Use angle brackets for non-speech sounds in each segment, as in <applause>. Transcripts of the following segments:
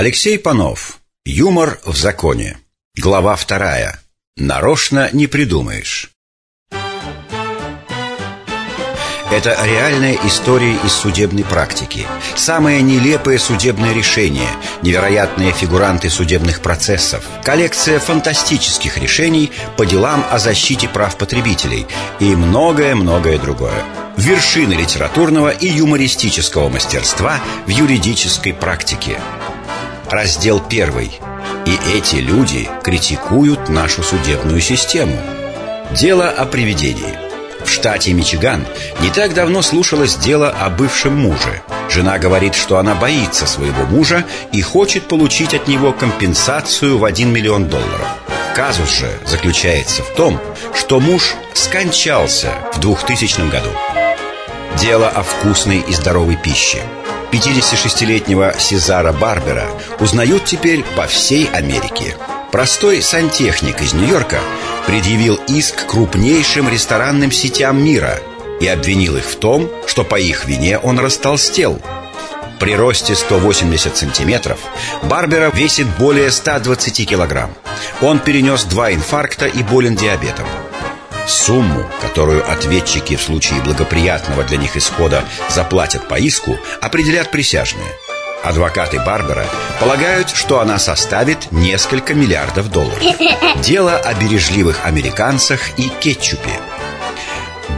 Алексей Панов. Юмор в законе. Глава вторая. Нарочно не придумаешь. Это реальная история из судебной практики. Самые нелепые судебные решения, невероятные фигуранты судебных процессов, коллекция фантастических решений по делам о защите прав потребителей и многое-многое другое. Вершины литературного и юмористического мастерства в юридической практике. Раздел первый. И эти люди критикуют нашу судебную систему. Дело о привидении – в штате Мичиган не так давно слушалось дело о бывшем муже. Жена говорит, что она боится своего мужа и хочет получить от него компенсацию в 1 миллион долларов. Казус же заключается в том, что муж скончался в 2000 году. Дело о вкусной и здоровой пище. 56-летнего Сезара Барбера узнают теперь по всей Америке. Простой сантехник из Нью-Йорка предъявил иск крупнейшим ресторанным сетям мира и обвинил их в том, что по их вине он растолстел. При росте 180 сантиметров Барбера весит более 120 килограмм. Он перенес два инфаркта и болен диабетом. Сумму, которую ответчики в случае благоприятного для них исхода заплатят по иску, определят присяжные – Адвокаты Барбара полагают, что она составит несколько миллиардов долларов. <laughs> Дело о бережливых американцах и кетчупе.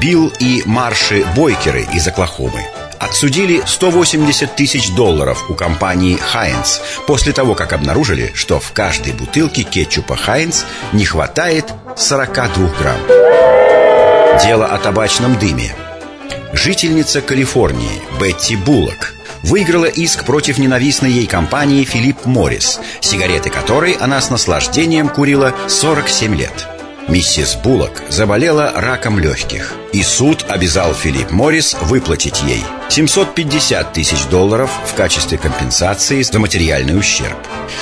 Билл и Марши Бойкеры из Оклахомы отсудили 180 тысяч долларов у компании Хайнс после того, как обнаружили, что в каждой бутылке кетчупа Хайнс не хватает 42 грамм. Дело о табачном дыме. Жительница Калифорнии Бетти Буллок – выиграла иск против ненавистной ей компании «Филипп Моррис», сигареты которой она с наслаждением курила 47 лет. Миссис Буллок заболела раком легких, и суд обязал Филипп Моррис выплатить ей 750 тысяч долларов в качестве компенсации за материальный ущерб,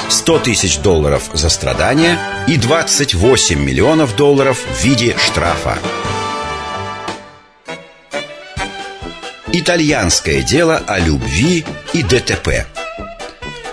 100 тысяч долларов за страдания и 28 миллионов долларов в виде штрафа. Итальянское дело о любви и ДТП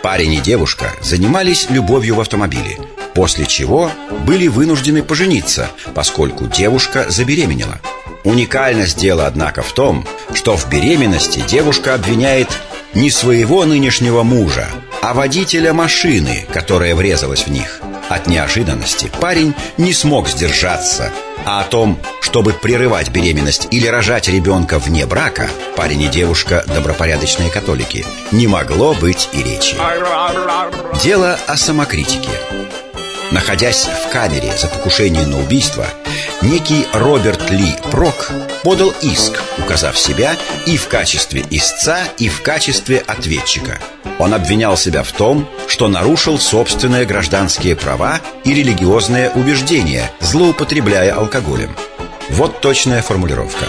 Парень и девушка занимались любовью в автомобиле После чего были вынуждены пожениться, поскольку девушка забеременела Уникальность дела, однако, в том, что в беременности девушка обвиняет не своего нынешнего мужа, а водителя машины, которая врезалась в них От неожиданности парень не смог сдержаться а о том, чтобы прерывать беременность или рожать ребенка вне брака, парень и девушка добропорядочные католики, не могло быть и речи. Дело о самокритике. Находясь в камере за покушение на убийство, некий Роберт Ли Прок подал иск, указав себя и в качестве истца, и в качестве ответчика. Он обвинял себя в том, что нарушил собственные гражданские права и религиозные убеждения, злоупотребляя алкоголем. Вот точная формулировка.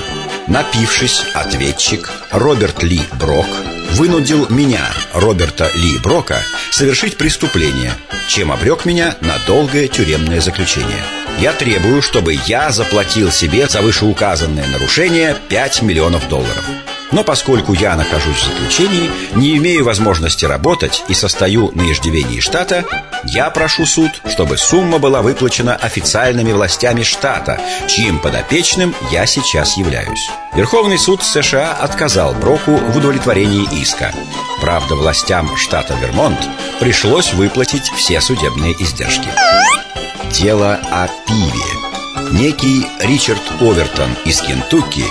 Напившись, ответчик Роберт Ли Брок вынудил меня, Роберта Ли Брока, совершить преступление, чем обрек меня на долгое тюремное заключение. Я требую, чтобы я заплатил себе за вышеуказанное нарушение 5 миллионов долларов. Но поскольку я нахожусь в заключении, не имею возможности работать и состою на иждивении штата, я прошу суд, чтобы сумма была выплачена официальными властями штата, чьим подопечным я сейчас являюсь. Верховный суд США отказал Броку в удовлетворении иска. Правда, властям штата Вермонт пришлось выплатить все судебные издержки. Дело о пиве. Некий Ричард Овертон из Кентукки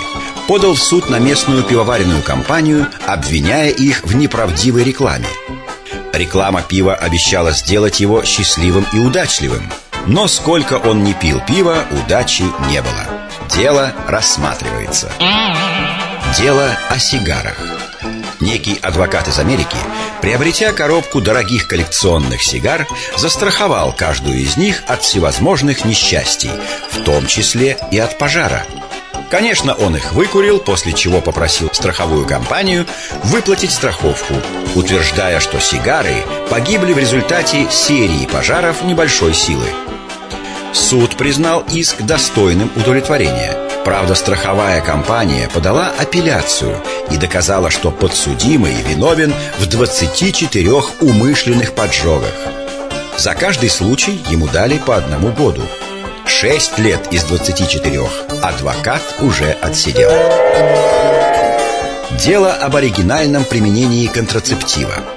подал в суд на местную пивоваренную компанию, обвиняя их в неправдивой рекламе. Реклама пива обещала сделать его счастливым и удачливым. Но сколько он не пил пива, удачи не было. Дело рассматривается. Дело о сигарах. Некий адвокат из Америки, приобретя коробку дорогих коллекционных сигар, застраховал каждую из них от всевозможных несчастий, в том числе и от пожара – Конечно, он их выкурил, после чего попросил страховую компанию выплатить страховку, утверждая, что сигары погибли в результате серии пожаров небольшой силы. Суд признал иск достойным удовлетворения, Правда, страховая компания подала апелляцию и доказала, что подсудимый виновен в 24 умышленных поджогах. За каждый случай ему дали по одному году. Шесть лет из 24 адвокат уже отсидел. Дело об оригинальном применении контрацептива –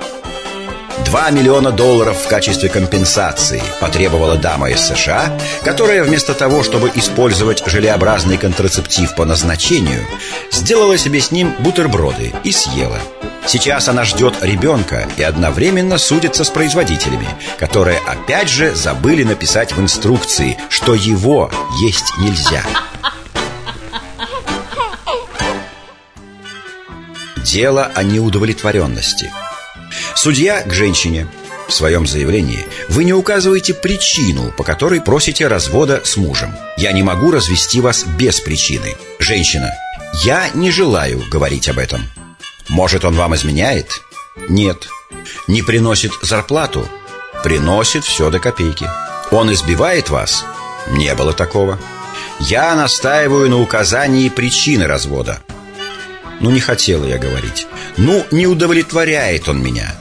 2 миллиона долларов в качестве компенсации потребовала дама из США, которая вместо того, чтобы использовать желеобразный контрацептив по назначению, сделала себе с ним бутерброды и съела. Сейчас она ждет ребенка и одновременно судится с производителями, которые опять же забыли написать в инструкции, что его есть нельзя. Дело о неудовлетворенности – Судья к женщине в своем заявлении вы не указываете причину, по которой просите развода с мужем. Я не могу развести вас без причины. Женщина. Я не желаю говорить об этом. Может, он вам изменяет? Нет. Не приносит зарплату? Приносит все до копейки. Он избивает вас? Не было такого. Я настаиваю на указании причины развода. Ну, не хотела я говорить. Ну, не удовлетворяет он меня.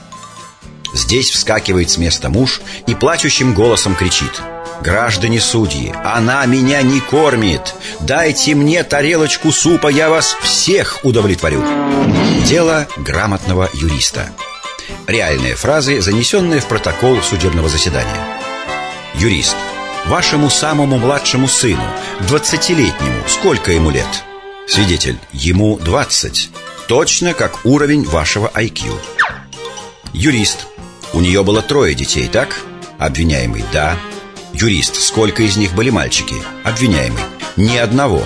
Здесь вскакивает с места муж и плачущим голосом кричит «Граждане судьи, она меня не кормит! Дайте мне тарелочку супа, я вас всех удовлетворю!» Дело грамотного юриста. Реальные фразы, занесенные в протокол судебного заседания. Юрист. Вашему самому младшему сыну, двадцатилетнему, сколько ему лет? Свидетель, ему двадцать. Точно как уровень вашего IQ Юрист. У нее было трое детей, так? Обвиняемый, да Юрист, сколько из них были мальчики? Обвиняемый, ни одного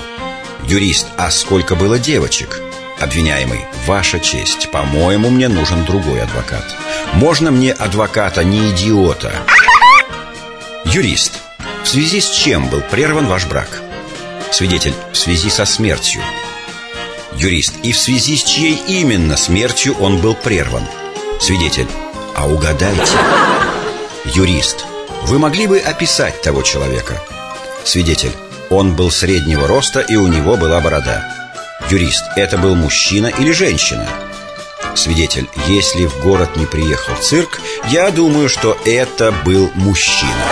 Юрист, а сколько было девочек? Обвиняемый, ваша честь По-моему, мне нужен другой адвокат Можно мне адвоката, не идиота? Юрист, в связи с чем был прерван ваш брак? Свидетель, в связи со смертью Юрист, и в связи с чьей именно смертью он был прерван? Свидетель, а угадайте Юрист Вы могли бы описать того человека? Свидетель Он был среднего роста и у него была борода Юрист Это был мужчина или женщина? Свидетель Если в город не приехал цирк Я думаю, что это был мужчина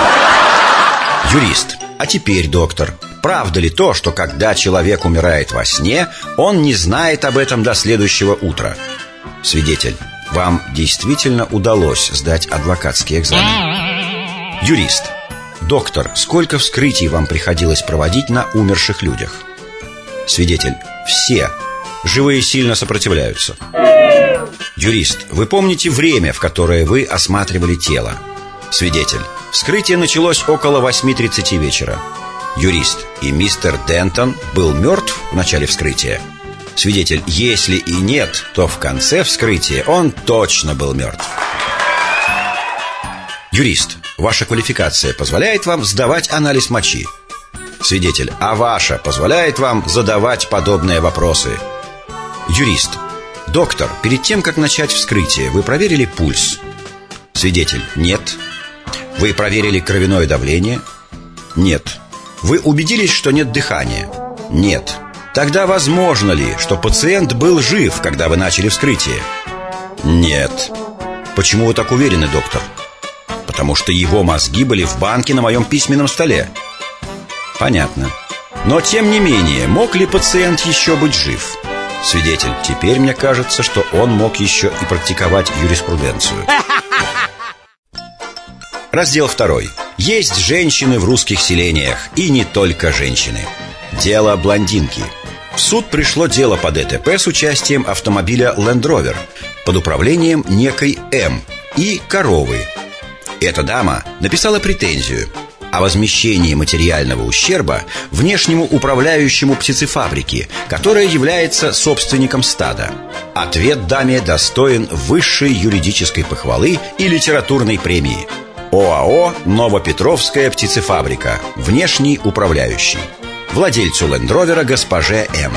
Юрист А теперь, доктор Правда ли то, что когда человек умирает во сне Он не знает об этом до следующего утра? Свидетель вам действительно удалось сдать адвокатский экзамен? Юрист. Доктор, сколько вскрытий вам приходилось проводить на умерших людях? Свидетель. Все. Живые сильно сопротивляются. Юрист. Вы помните время, в которое вы осматривали тело? Свидетель. Вскрытие началось около 8.30 вечера. Юрист. И мистер Дентон был мертв в начале вскрытия? Свидетель, если и нет, то в конце вскрытия он точно был мертв. Юрист, ваша квалификация позволяет вам сдавать анализ мочи? Свидетель, а ваша позволяет вам задавать подобные вопросы? Юрист, доктор, перед тем, как начать вскрытие, вы проверили пульс? Свидетель, нет. Вы проверили кровяное давление? Нет. Вы убедились, что нет дыхания? Нет. Тогда возможно ли, что пациент был жив, когда вы начали вскрытие? Нет. Почему вы так уверены, доктор? Потому что его мозги были в банке на моем письменном столе. Понятно. Но тем не менее, мог ли пациент еще быть жив? Свидетель, теперь мне кажется, что он мог еще и практиковать юриспруденцию. Раздел второй. Есть женщины в русских селениях, и не только женщины. Дело блондинки – в суд пришло дело по ДТП с участием автомобиля Land Rover под управлением некой М и коровы. Эта дама написала претензию о возмещении материального ущерба внешнему управляющему птицефабрики, которая является собственником стада. Ответ даме достоин высшей юридической похвалы и литературной премии. ОАО «Новопетровская птицефабрика», внешний управляющий владельцу лендровера госпоже М.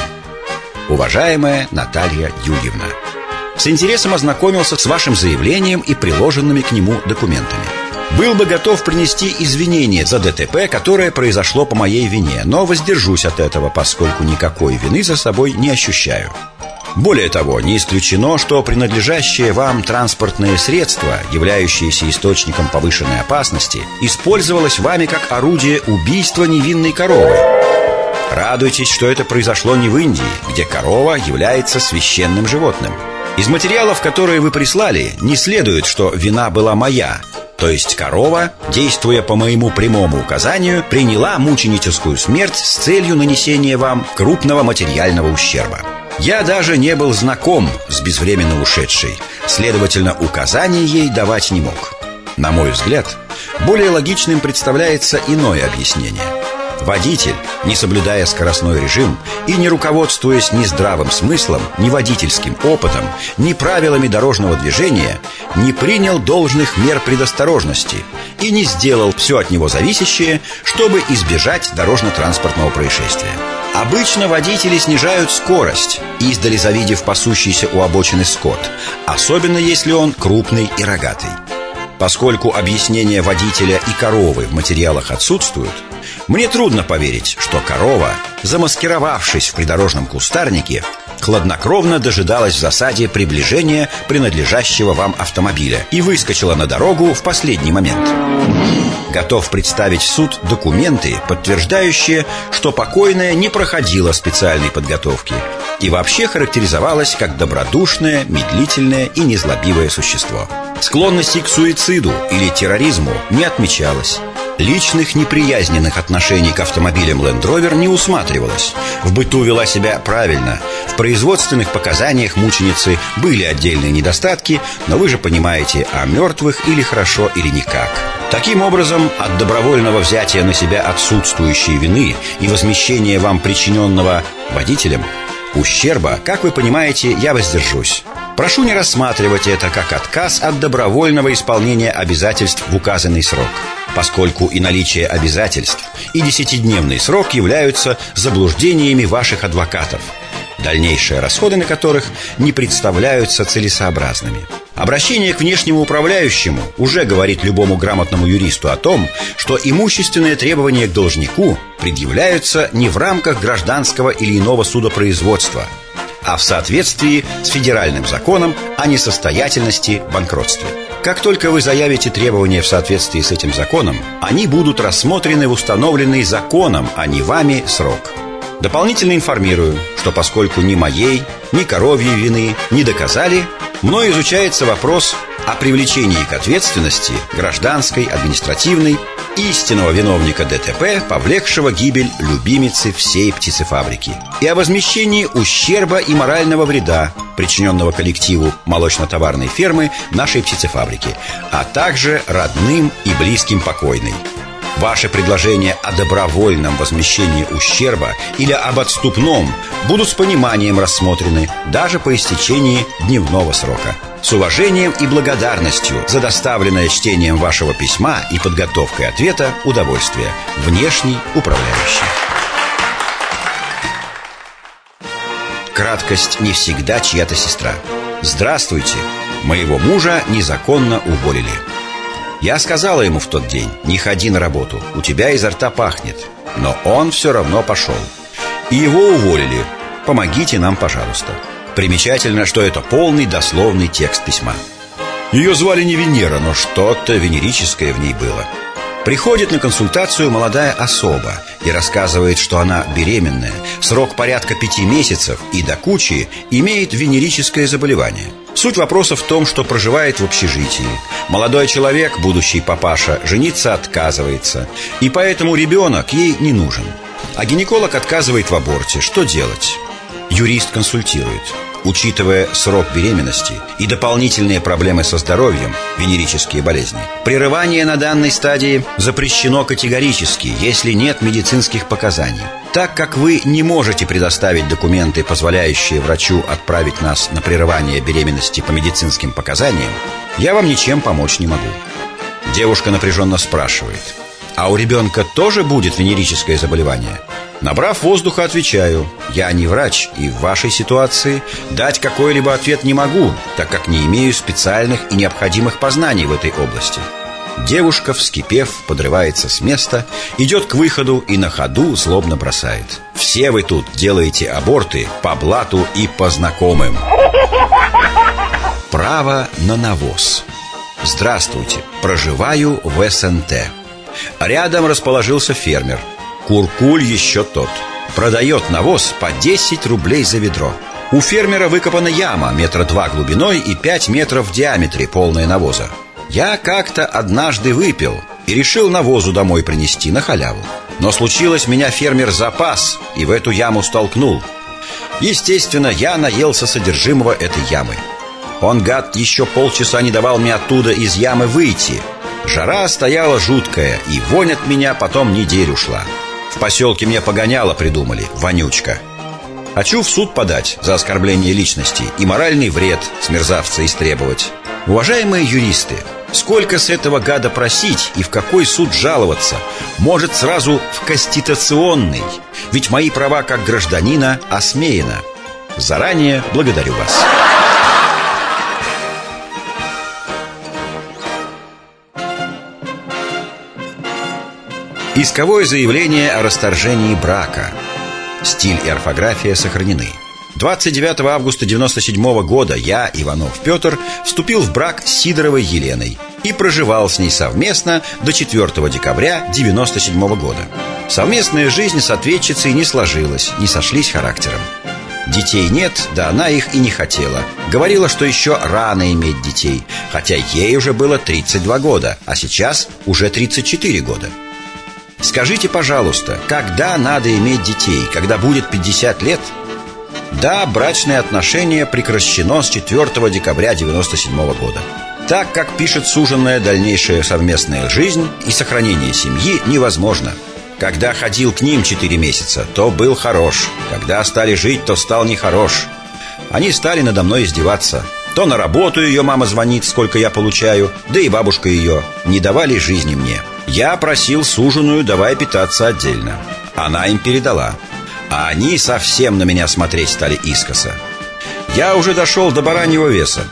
Уважаемая Наталья Юрьевна, с интересом ознакомился с вашим заявлением и приложенными к нему документами. Был бы готов принести извинения за ДТП, которое произошло по моей вине, но воздержусь от этого, поскольку никакой вины за собой не ощущаю. Более того, не исключено, что принадлежащее вам транспортное средство, являющееся источником повышенной опасности, использовалось вами как орудие убийства невинной коровы. Радуйтесь, что это произошло не в Индии, где корова является священным животным. Из материалов, которые вы прислали, не следует, что вина была моя, то есть корова, действуя по моему прямому указанию, приняла мученическую смерть с целью нанесения вам крупного материального ущерба. Я даже не был знаком с безвременно ушедшей, следовательно, указаний ей давать не мог. На мой взгляд, более логичным представляется иное объяснение – Водитель, не соблюдая скоростной режим и не руководствуясь ни здравым смыслом, ни водительским опытом, ни правилами дорожного движения, не принял должных мер предосторожности и не сделал все от него зависящее, чтобы избежать дорожно-транспортного происшествия. Обычно водители снижают скорость, издали завидев пасущийся у обочины скот, особенно если он крупный и рогатый. Поскольку объяснения водителя и коровы в материалах отсутствуют, мне трудно поверить, что корова, замаскировавшись в придорожном кустарнике, хладнокровно дожидалась в засаде приближения принадлежащего вам автомобиля и выскочила на дорогу в последний момент. Готов представить в суд документы, подтверждающие, что покойная не проходила специальной подготовки и вообще характеризовалась как добродушное, медлительное и незлобивое существо. Склонности к суициду или терроризму не отмечалось. Личных неприязненных отношений к автомобилям Land Rover не усматривалось. В быту вела себя правильно. В производственных показаниях мученицы были отдельные недостатки, но вы же понимаете, о мертвых или хорошо, или никак. Таким образом, от добровольного взятия на себя отсутствующей вины и возмещения вам причиненного водителем ущерба, как вы понимаете, я воздержусь. Прошу не рассматривать это как отказ от добровольного исполнения обязательств в указанный срок поскольку и наличие обязательств, и десятидневный срок являются заблуждениями ваших адвокатов, дальнейшие расходы на которых не представляются целесообразными. Обращение к внешнему управляющему уже говорит любому грамотному юристу о том, что имущественные требования к должнику предъявляются не в рамках гражданского или иного судопроизводства, а в соответствии с федеральным законом о несостоятельности банкротстве. Как только вы заявите требования в соответствии с этим законом, они будут рассмотрены в установленный законом, а не вами срок. Дополнительно информирую, что поскольку ни моей, ни коровьей вины не доказали, мной изучается вопрос о привлечении к ответственности гражданской, административной истинного виновника ДТП, повлекшего гибель любимицы всей птицефабрики, и о возмещении ущерба и морального вреда, причиненного коллективу молочно-товарной фермы нашей птицефабрики, а также родным и близким покойной. Ваши предложения о добровольном возмещении ущерба или об отступном будут с пониманием рассмотрены даже по истечении дневного срока. С уважением и благодарностью за доставленное чтением вашего письма и подготовкой ответа удовольствие. Внешний управляющий. Краткость не всегда чья-то сестра. Здравствуйте. Моего мужа незаконно уволили. Я сказала ему в тот день, не ходи на работу, у тебя изо рта пахнет. Но он все равно пошел. И его уволили. Помогите нам, пожалуйста. Примечательно, что это полный дословный текст письма. Ее звали не Венера, но что-то венерическое в ней было. Приходит на консультацию молодая особа и рассказывает, что она беременная, срок порядка пяти месяцев и до кучи имеет венерическое заболевание. Суть вопроса в том, что проживает в общежитии. Молодой человек, будущий папаша, жениться отказывается, и поэтому ребенок ей не нужен. А гинеколог отказывает в аборте. Что делать? Юрист консультирует. Учитывая срок беременности и дополнительные проблемы со здоровьем, венерические болезни, прерывание на данной стадии запрещено категорически, если нет медицинских показаний. Так как вы не можете предоставить документы, позволяющие врачу отправить нас на прерывание беременности по медицинским показаниям, я вам ничем помочь не могу. Девушка напряженно спрашивает, а у ребенка тоже будет венерическое заболевание? Набрав воздуха, отвечаю Я не врач и в вашей ситуации дать какой-либо ответ не могу Так как не имею специальных и необходимых познаний в этой области Девушка, вскипев, подрывается с места, идет к выходу и на ходу злобно бросает. Все вы тут делаете аборты по блату и по знакомым. Право на навоз. Здравствуйте, проживаю в СНТ. Рядом расположился фермер. Куркуль еще тот. Продает навоз по 10 рублей за ведро. У фермера выкопана яма метра два глубиной и 5 метров в диаметре, полная навоза. Я как-то однажды выпил и решил навозу домой принести на халяву. Но случилось, меня фермер запас и в эту яму столкнул. Естественно, я наелся содержимого этой ямы. Он, гад, еще полчаса не давал мне оттуда из ямы выйти. Жара стояла жуткая, и вонь от меня потом неделю шла. В поселке мне погоняло придумали, вонючка. Хочу в суд подать за оскорбление личности и моральный вред с мерзавца истребовать. Уважаемые юристы, сколько с этого гада просить и в какой суд жаловаться? Может, сразу в конституционный? Ведь мои права как гражданина осмеяно. Заранее благодарю вас. Исковое заявление о расторжении брака. Стиль и орфография сохранены. 29 августа 97 года я, Иванов Петр, вступил в брак с Сидоровой Еленой и проживал с ней совместно до 4 декабря 97 года. Совместная жизнь с ответчицей не сложилась, не сошлись характером. Детей нет, да она их и не хотела. Говорила, что еще рано иметь детей, хотя ей уже было 32 года, а сейчас уже 34 года. Скажите, пожалуйста, когда надо иметь детей? Когда будет 50 лет – да, брачные отношения прекращено с 4 декабря 1997 года. Так как пишет суженная дальнейшая совместная жизнь и сохранение семьи невозможно. Когда ходил к ним 4 месяца, то был хорош. Когда стали жить, то стал нехорош. Они стали надо мной издеваться. То на работу ее мама звонит, сколько я получаю, да и бабушка ее. Не давали жизни мне. Я просил суженую, давай питаться отдельно. Она им передала. А они совсем на меня смотреть стали искоса. Я уже дошел до бараньего веса.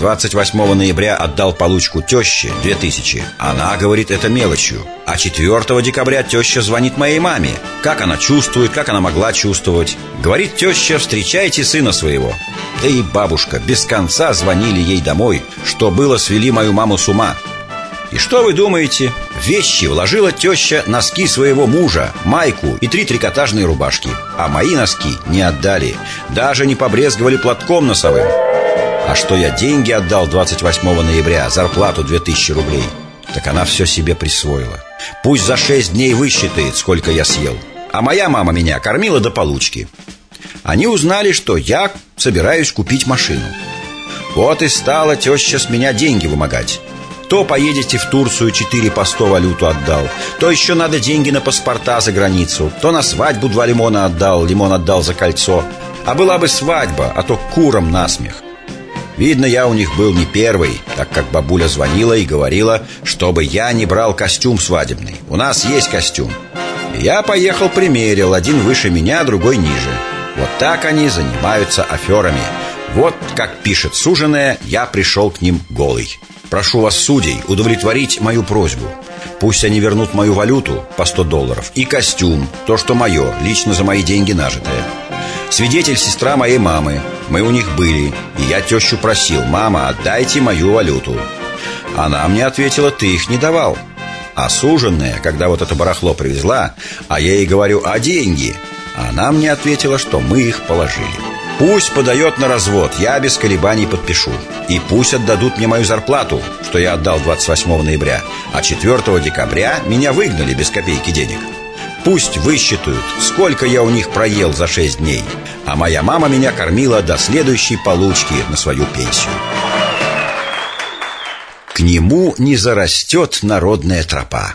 28 ноября отдал получку теще 2000 Она говорит это мелочью. А 4 декабря теща звонит моей маме. Как она чувствует, как она могла чувствовать? Говорит теща, встречайте сына своего Да и бабушка без конца звонили ей домой Что было, свели мою маму с ума и что вы думаете? Вещи вложила теща носки своего мужа, майку и три трикотажные рубашки. А мои носки не отдали. Даже не побрезговали платком носовым. А что я деньги отдал 28 ноября, зарплату 2000 рублей, так она все себе присвоила. Пусть за 6 дней высчитает, сколько я съел. А моя мама меня кормила до получки. Они узнали, что я собираюсь купить машину. Вот и стала теща с меня деньги вымогать. То поедете в Турцию, 4 по 100 валюту отдал То еще надо деньги на паспорта за границу То на свадьбу два лимона отдал, лимон отдал за кольцо А была бы свадьба, а то куром насмех Видно, я у них был не первый, так как бабуля звонила и говорила, чтобы я не брал костюм свадебный. У нас есть костюм. я поехал примерил, один выше меня, другой ниже. Вот так они занимаются аферами. Вот, как пишет суженая, я пришел к ним голый. Прошу вас, судей, удовлетворить мою просьбу. Пусть они вернут мою валюту по 100 долларов и костюм, то, что мое, лично за мои деньги нажитое. Свидетель сестра моей мамы. Мы у них были, и я тещу просил, мама, отдайте мою валюту. Она мне ответила, ты их не давал. А суженная, когда вот это барахло привезла, а я ей говорю, а деньги? Она мне ответила, что мы их положили. Пусть подает на развод, я без колебаний подпишу. И пусть отдадут мне мою зарплату, что я отдал 28 ноября, а 4 декабря меня выгнали без копейки денег. Пусть высчитают, сколько я у них проел за 6 дней, а моя мама меня кормила до следующей получки на свою пенсию. К нему не зарастет народная тропа.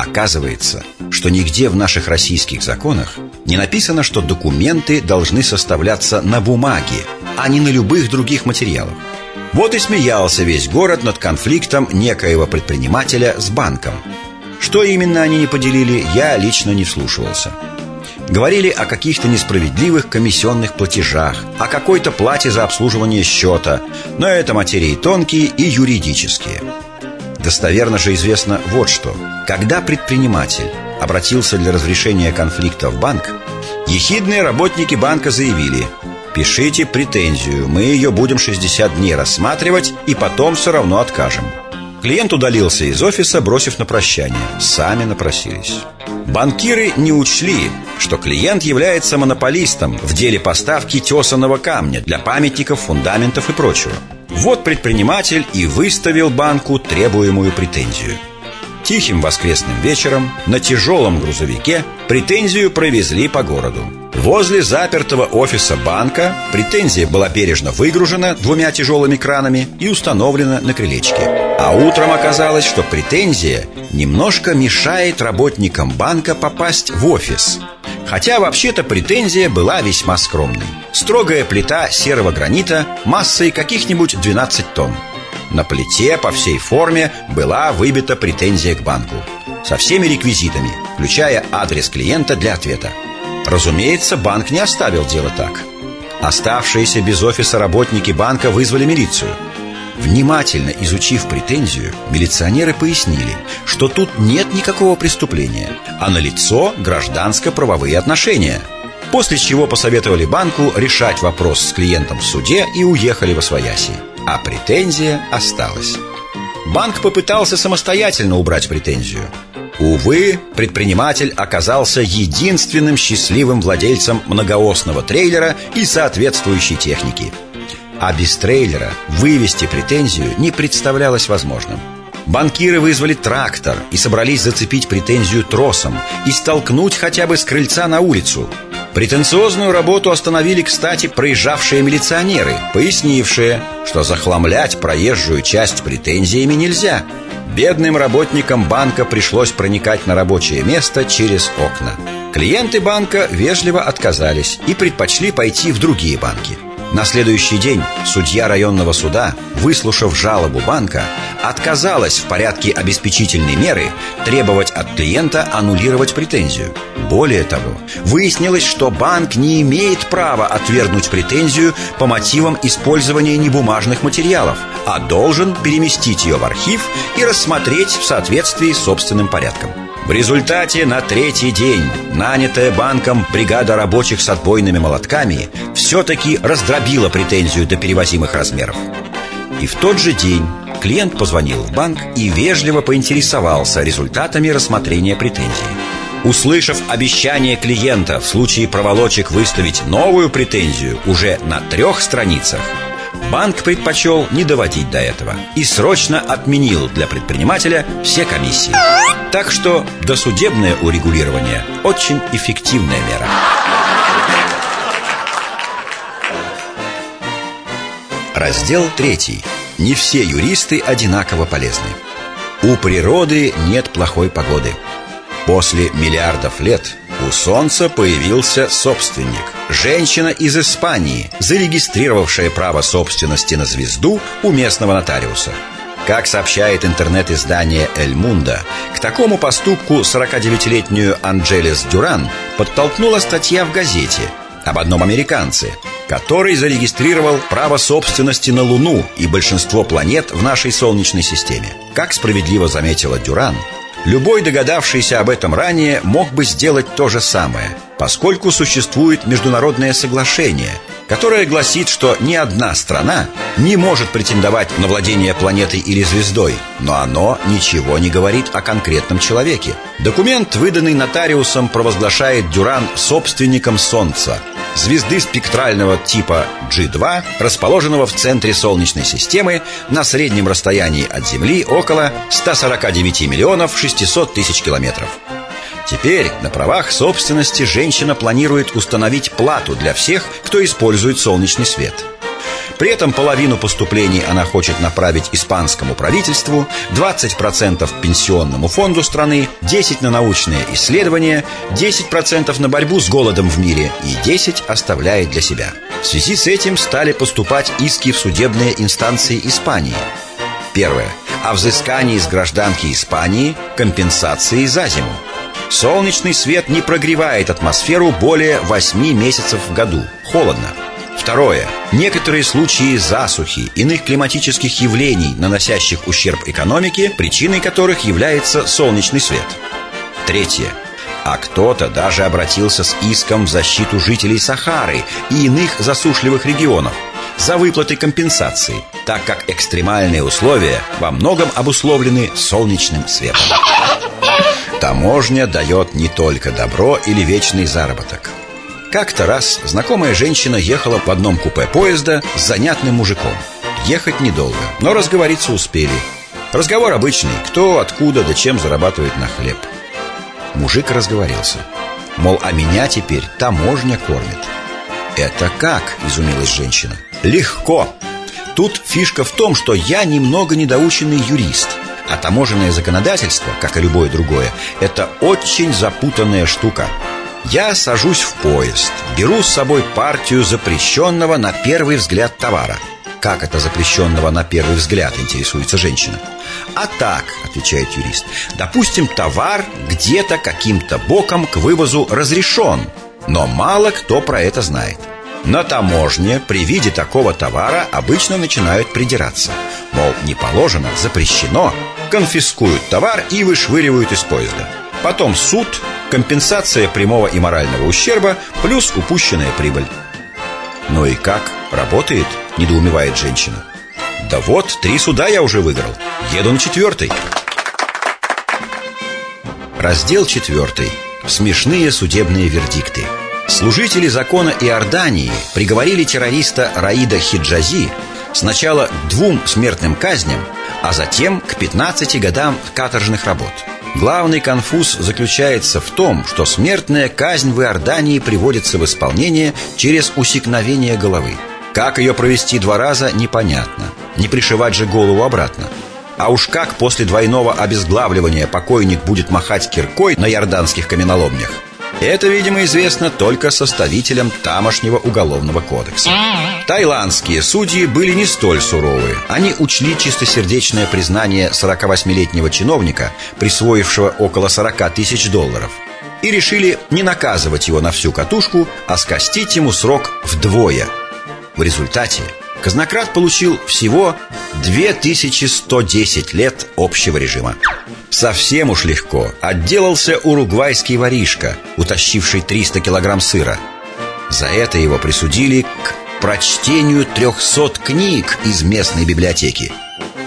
Оказывается, что нигде в наших российских законах не написано, что документы должны составляться на бумаге, а не на любых других материалах. Вот и смеялся весь город над конфликтом некоего предпринимателя с банком. Что именно они не поделили, я лично не вслушивался. Говорили о каких-то несправедливых комиссионных платежах, о какой-то плате за обслуживание счета, но это материи тонкие и юридические – Достоверно же известно вот что. Когда предприниматель обратился для разрешения конфликта в банк, ехидные работники банка заявили «Пишите претензию, мы ее будем 60 дней рассматривать и потом все равно откажем». Клиент удалился из офиса, бросив на прощание. Сами напросились. Банкиры не учли, что клиент является монополистом в деле поставки тесаного камня для памятников, фундаментов и прочего. Вот предприниматель и выставил банку требуемую претензию. Тихим воскресным вечером на тяжелом грузовике претензию провезли по городу. Возле запертого офиса банка претензия была бережно выгружена двумя тяжелыми кранами и установлена на крылечке. А утром оказалось, что претензия немножко мешает работникам банка попасть в офис. Хотя вообще-то претензия была весьма скромной. Строгая плита серого гранита массой каких-нибудь 12 тонн. На плите по всей форме была выбита претензия к банку со всеми реквизитами, включая адрес клиента для ответа. Разумеется, банк не оставил дело так. Оставшиеся без офиса работники банка вызвали милицию. Внимательно изучив претензию, милиционеры пояснили, что тут нет никакого преступления, а налицо гражданско-правовые отношения. После чего посоветовали банку решать вопрос с клиентом в суде и уехали во свояси. А претензия осталась. Банк попытался самостоятельно убрать претензию, Увы, предприниматель оказался единственным счастливым владельцем многоосного трейлера и соответствующей техники. А без трейлера вывести претензию не представлялось возможным. Банкиры вызвали трактор и собрались зацепить претензию тросом и столкнуть хотя бы с крыльца на улицу. Претенциозную работу остановили, кстати, проезжавшие милиционеры, пояснившие, что захламлять проезжую часть претензиями нельзя – Бедным работникам банка пришлось проникать на рабочее место через окна. Клиенты банка вежливо отказались и предпочли пойти в другие банки – на следующий день судья районного суда, выслушав жалобу банка, отказалась в порядке обеспечительной меры требовать от клиента аннулировать претензию. Более того, выяснилось, что банк не имеет права отвергнуть претензию по мотивам использования небумажных материалов, а должен переместить ее в архив и рассмотреть в соответствии с собственным порядком. В результате на третий день нанятая банком бригада рабочих с отбойными молотками все-таки раздробила претензию до перевозимых размеров. И в тот же день клиент позвонил в банк и вежливо поинтересовался результатами рассмотрения претензии. Услышав обещание клиента в случае проволочек выставить новую претензию уже на трех страницах, банк предпочел не доводить до этого и срочно отменил для предпринимателя все комиссии. Так что досудебное урегулирование – очень эффективная мера. Раздел третий. Не все юристы одинаково полезны. У природы нет плохой погоды. После миллиардов лет у Солнца появился собственник – женщина из Испании, зарегистрировавшая право собственности на звезду у местного нотариуса – как сообщает интернет-издание «Эль Мунда», к такому поступку 49-летнюю Анджелес Дюран подтолкнула статья в газете об одном американце, который зарегистрировал право собственности на Луну и большинство планет в нашей Солнечной системе. Как справедливо заметила Дюран, любой догадавшийся об этом ранее мог бы сделать то же самое, поскольку существует международное соглашение – которая гласит, что ни одна страна не может претендовать на владение планетой или звездой, но оно ничего не говорит о конкретном человеке. Документ, выданный нотариусом, провозглашает Дюран собственником Солнца, звезды спектрального типа G2, расположенного в центре Солнечной системы на среднем расстоянии от Земли около 149 миллионов 600 тысяч километров. Теперь на правах собственности женщина планирует установить плату для всех, кто использует солнечный свет. При этом половину поступлений она хочет направить испанскому правительству, 20% пенсионному фонду страны, 10% на научные исследования, 10% на борьбу с голодом в мире и 10% оставляет для себя. В связи с этим стали поступать иски в судебные инстанции Испании. Первое. О взыскании с гражданки Испании компенсации за зиму. Солнечный свет не прогревает атмосферу более 8 месяцев в году. Холодно. Второе. Некоторые случаи засухи, иных климатических явлений, наносящих ущерб экономике, причиной которых является солнечный свет. Третье. А кто-то даже обратился с иском в защиту жителей Сахары и иных засушливых регионов за выплатой компенсации, так как экстремальные условия во многом обусловлены солнечным светом. Таможня дает не только добро или вечный заработок. Как-то раз знакомая женщина ехала в одном купе поезда с занятным мужиком. Ехать недолго, но разговориться успели. Разговор обычный, кто, откуда, да чем зарабатывает на хлеб. Мужик разговорился. Мол, а меня теперь таможня кормит. «Это как?» – изумилась женщина. «Легко. Тут фишка в том, что я немного недоученный юрист. А таможенное законодательство, как и любое другое, это очень запутанная штука. Я сажусь в поезд, беру с собой партию запрещенного на первый взгляд товара. Как это запрещенного на первый взгляд, интересуется женщина. А так, отвечает юрист, допустим, товар где-то каким-то боком к вывозу разрешен, но мало кто про это знает. На таможне при виде такого товара обычно начинают придираться. Мол, не положено, запрещено, конфискуют товар и вышвыривают из поезда. Потом суд, компенсация прямого и морального ущерба плюс упущенная прибыль. «Ну и как? Работает?» – недоумевает женщина. «Да вот, три суда я уже выиграл. Еду на четвертый». Раздел четвертый. Смешные судебные вердикты. Служители закона Иордании приговорили террориста Раида Хиджази сначала к двум смертным казням, а затем к 15 годам каторжных работ – Главный конфуз заключается в том, что смертная казнь в Иордании приводится в исполнение через усекновение головы. Как ее провести два раза, непонятно. Не пришивать же голову обратно. А уж как после двойного обезглавливания покойник будет махать киркой на иорданских каменоломнях – это, видимо, известно только составителям тамошнего уголовного кодекса. Таиландские судьи были не столь суровы. Они учли чистосердечное признание 48-летнего чиновника, присвоившего около 40 тысяч долларов, и решили не наказывать его на всю катушку, а скостить ему срок вдвое. В результате казнократ получил всего 2110 лет общего режима. Совсем уж легко отделался уругвайский воришка, утащивший 300 килограмм сыра. За это его присудили к прочтению 300 книг из местной библиотеки.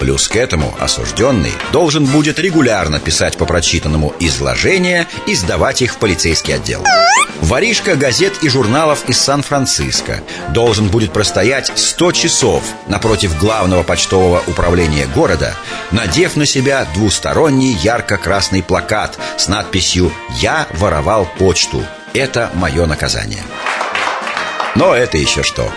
Плюс к этому осужденный должен будет регулярно писать по прочитанному изложения и сдавать их в полицейский отдел. Воришка газет и журналов из Сан-Франциско должен будет простоять 100 часов напротив главного почтового управления города, надев на себя двусторонний ярко-красный плакат с надписью «Я воровал почту. Это мое наказание». Но это еще что?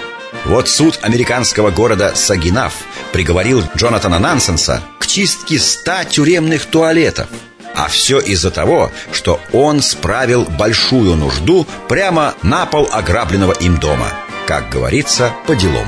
Вот суд американского города Сагинав приговорил Джонатана Нансенса к чистке ста тюремных туалетов – а все из-за того, что он справил большую нужду прямо на пол ограбленного им дома. Как говорится, по делам.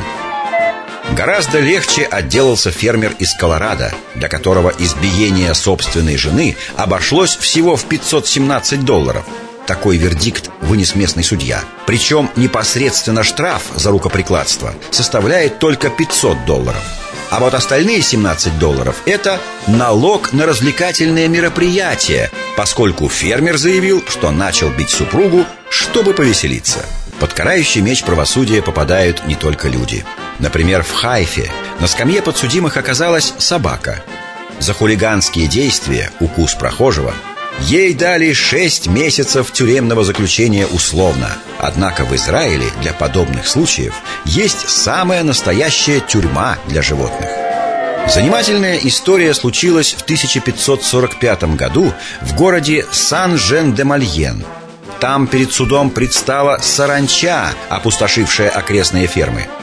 Гораздо легче отделался фермер из Колорадо, для которого избиение собственной жены обошлось всего в 517 долларов. Такой вердикт вынес местный судья. Причем непосредственно штраф за рукоприкладство составляет только 500 долларов. А вот остальные 17 долларов – это налог на развлекательные мероприятия, поскольку фермер заявил, что начал бить супругу, чтобы повеселиться. Под карающий меч правосудия попадают не только люди. Например, в Хайфе на скамье подсудимых оказалась собака. За хулиганские действия, укус прохожего – Ей дали 6 месяцев тюремного заключения условно. Однако в Израиле для подобных случаев есть самая настоящая тюрьма для животных. Занимательная история случилась в 1545 году в городе Сан-Жен-де-Мальен. Там перед судом предстала саранча, опустошившая окрестные фермы –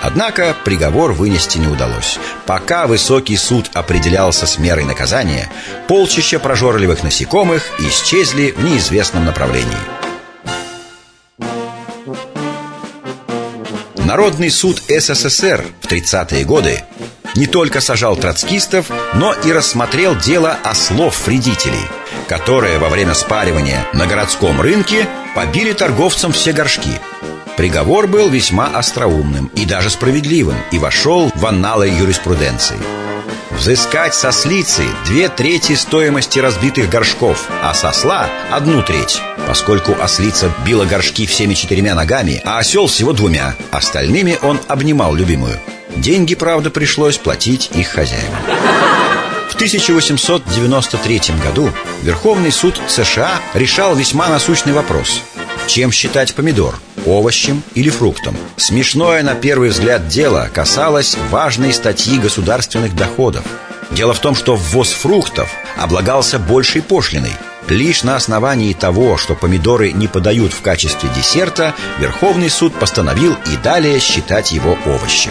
Однако приговор вынести не удалось. Пока высокий суд определялся с мерой наказания, полчища прожорливых насекомых исчезли в неизвестном направлении. Народный суд СССР в 30-е годы не только сажал троцкистов, но и рассмотрел дело ослов-вредителей, которые во время спаривания на городском рынке побили торговцам все горшки – Приговор был весьма остроумным и даже справедливым и вошел в анналы юриспруденции. Взыскать со слицы две трети стоимости разбитых горшков, а со сосла одну треть, поскольку ослица била горшки всеми четырьмя ногами, а осел всего двумя. Остальными он обнимал любимую. Деньги, правда, пришлось платить их хозяевам. В 1893 году Верховный суд США решал весьма насущный вопрос. Чем считать помидор? Овощем или фруктом? Смешное на первый взгляд дело касалось важной статьи государственных доходов. Дело в том, что ввоз фруктов облагался большей пошлиной – Лишь на основании того, что помидоры не подают в качестве десерта, Верховный суд постановил и далее считать его овощем.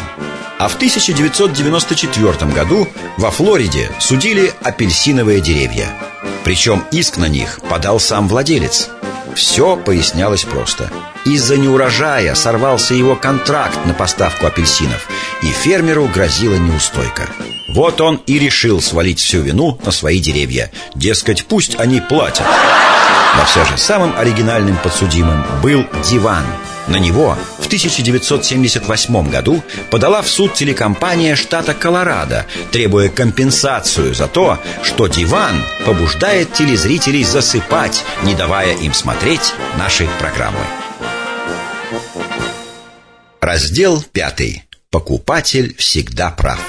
А в 1994 году во Флориде судили апельсиновые деревья. Причем иск на них подал сам владелец. Все пояснялось просто. Из-за неурожая сорвался его контракт на поставку апельсинов, и фермеру грозила неустойка. Вот он и решил свалить всю вину на свои деревья. Дескать, пусть они платят. Но все же самым оригинальным подсудимым был диван – на него в 1978 году подала в суд телекомпания штата Колорадо, требуя компенсацию за то, что диван побуждает телезрителей засыпать, не давая им смотреть наши программы. Раздел пятый. Покупатель всегда прав.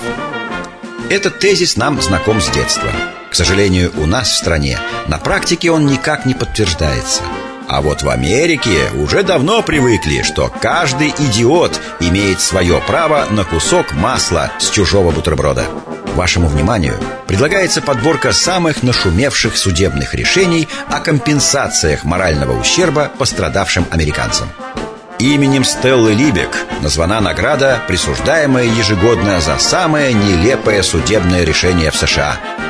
Этот тезис нам знаком с детства. К сожалению, у нас в стране на практике он никак не подтверждается – а вот в Америке уже давно привыкли, что каждый идиот имеет свое право на кусок масла с чужого бутерброда. Вашему вниманию предлагается подборка самых нашумевших судебных решений о компенсациях морального ущерба пострадавшим американцам. Именем Стеллы Либек названа награда, присуждаемая ежегодно за самое нелепое судебное решение в США –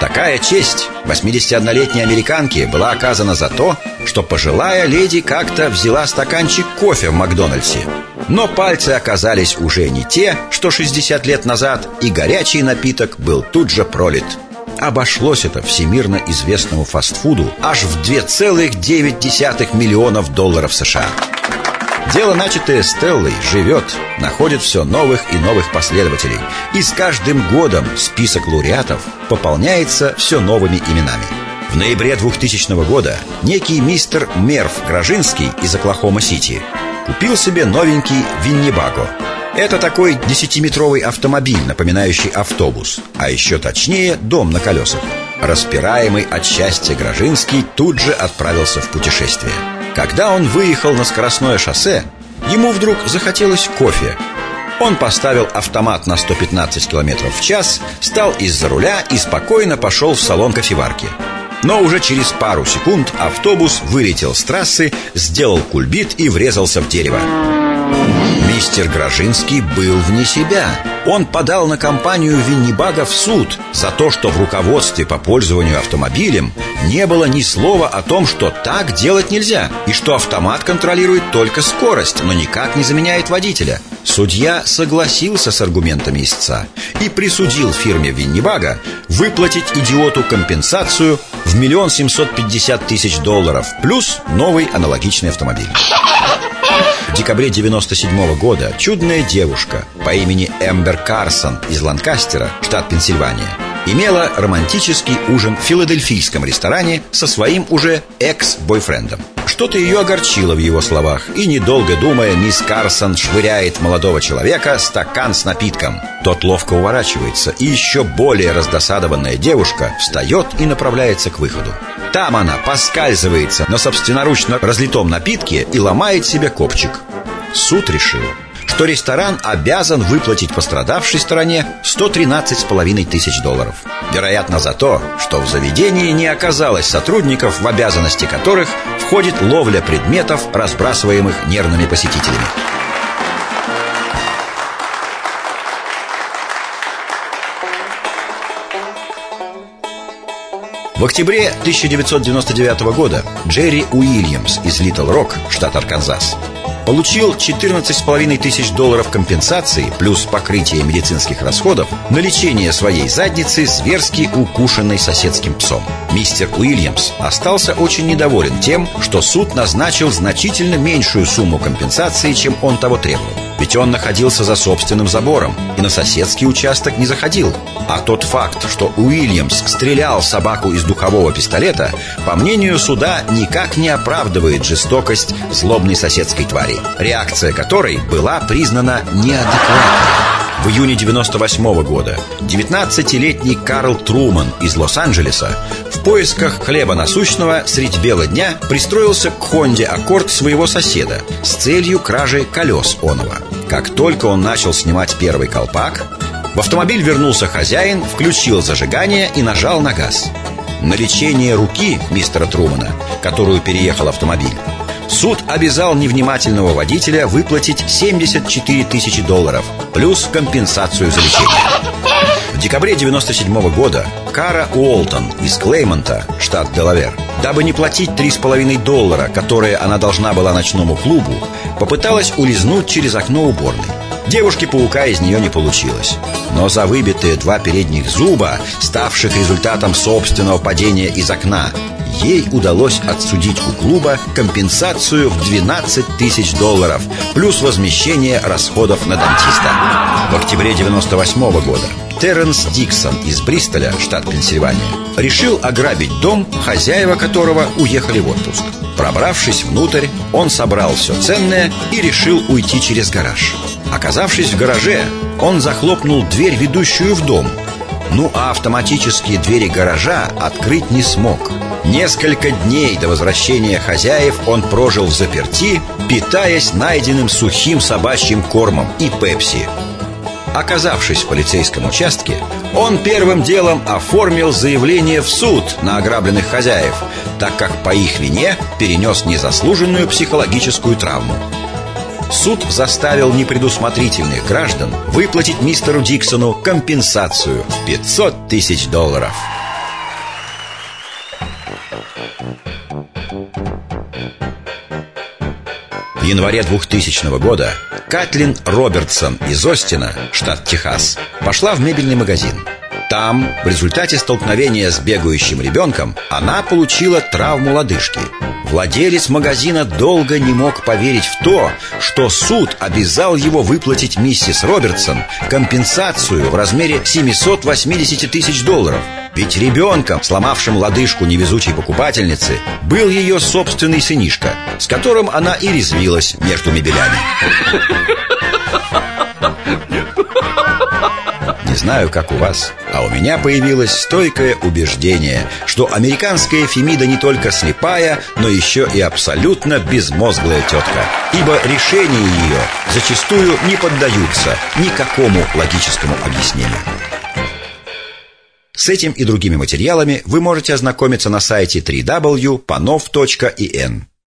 Такая честь 81-летней американке была оказана за то, что пожилая леди как-то взяла стаканчик кофе в Макдональдсе. Но пальцы оказались уже не те, что 60 лет назад, и горячий напиток был тут же пролит. Обошлось это всемирно известному фастфуду аж в 2,9 миллионов долларов США. Дело, начатое Стеллой, живет, находит все новых и новых последователей. И с каждым годом список лауреатов пополняется все новыми именами. В ноябре 2000 года некий мистер Мерв Гражинский из Оклахома-Сити купил себе новенький Виннибаго. Это такой десятиметровый автомобиль, напоминающий автобус, а еще точнее дом на колесах. Распираемый от счастья Гражинский тут же отправился в путешествие. Когда он выехал на скоростное шоссе, ему вдруг захотелось кофе. Он поставил автомат на 115 км в час, встал из-за руля и спокойно пошел в салон кофеварки. Но уже через пару секунд автобус вылетел с трассы, сделал кульбит и врезался в дерево. Мистер Гражинский был вне себя. Он подал на компанию Виннибага в суд за то, что в руководстве по пользованию автомобилем не было ни слова о том, что так делать нельзя, и что автомат контролирует только скорость, но никак не заменяет водителя. Судья согласился с аргументами истца и присудил фирме Виннибага выплатить идиоту компенсацию в миллион семьсот пятьдесят тысяч долларов плюс новый аналогичный автомобиль. В декабре 97 -го года чудная девушка по имени Эмбер Карсон из Ланкастера, штат Пенсильвания, имела романтический ужин в филадельфийском ресторане со своим уже экс-бойфрендом. Что-то ее огорчило в его словах, и, недолго думая, мисс Карсон швыряет молодого человека стакан с напитком. Тот ловко уворачивается, и еще более раздосадованная девушка встает и направляется к выходу. Там она поскальзывается на собственноручно разлитом напитке и ломает себе копчик. Суд решил, что ресторан обязан выплатить пострадавшей стороне 113,5 тысяч долларов. Вероятно, за то, что в заведении не оказалось сотрудников, в обязанности которых входит ловля предметов, разбрасываемых нервными посетителями. В октябре 1999 года Джерри Уильямс из Литл Рок, штат Арканзас, получил 14,5 тысяч долларов компенсации плюс покрытие медицинских расходов на лечение своей задницы зверски укушенной соседским псом. Мистер Уильямс остался очень недоволен тем, что суд назначил значительно меньшую сумму компенсации, чем он того требовал. Ведь он находился за собственным забором и на соседский участок не заходил. А тот факт, что Уильямс стрелял собаку из духового пистолета, по мнению суда, никак не оправдывает жестокость злобной соседской твари, реакция которой была признана неадекватной. В июне 98 -го года 19-летний Карл Труман из Лос-Анджелеса поисках хлеба насущного средь бела дня пристроился к Хонде Аккорд своего соседа с целью кражи колес оного. Как только он начал снимать первый колпак, в автомобиль вернулся хозяин, включил зажигание и нажал на газ. На лечение руки мистера Трумана, которую переехал автомобиль, Суд обязал невнимательного водителя выплатить 74 тысячи долларов Плюс компенсацию за лечение. В декабре 97 года Кара Уолтон из Клеймонта, штат Делавер Дабы не платить 3,5 доллара, которые она должна была ночному клубу Попыталась улизнуть через окно уборной. Девушки-паука из нее не получилось. Но за выбитые два передних зуба, ставших результатом собственного падения из окна ей удалось отсудить у клуба компенсацию в 12 тысяч долларов плюс возмещение расходов на дантиста. В октябре 98 -го года Терренс Диксон из Бристоля, штат Пенсильвания, решил ограбить дом, хозяева которого уехали в отпуск. Пробравшись внутрь, он собрал все ценное и решил уйти через гараж. Оказавшись в гараже, он захлопнул дверь, ведущую в дом. Ну а автоматические двери гаража открыть не смог – Несколько дней до возвращения хозяев он прожил в заперти, питаясь найденным сухим собачьим кормом и пепси. Оказавшись в полицейском участке, он первым делом оформил заявление в суд на ограбленных хозяев, так как по их вине перенес незаслуженную психологическую травму. Суд заставил непредусмотрительных граждан выплатить мистеру Диксону компенсацию в 500 тысяч долларов. В январе 2000 года Катлин Робертсон из Остина, штат Техас, пошла в мебельный магазин. Там, в результате столкновения с бегающим ребенком, она получила травму лодыжки. Владелец магазина долго не мог поверить в то, что суд обязал его выплатить миссис Робертсон компенсацию в размере 780 тысяч долларов – ведь ребенком, сломавшим лодыжку невезучей покупательницы, был ее собственный сынишка, с которым она и резвилась между мебелями. Не знаю, как у вас, а у меня появилось стойкое убеждение, что американская Фемида не только слепая, но еще и абсолютно безмозглая тетка. Ибо решения ее зачастую не поддаются никакому логическому объяснению. С этим и другими материалами вы можете ознакомиться на сайте www.panov.in.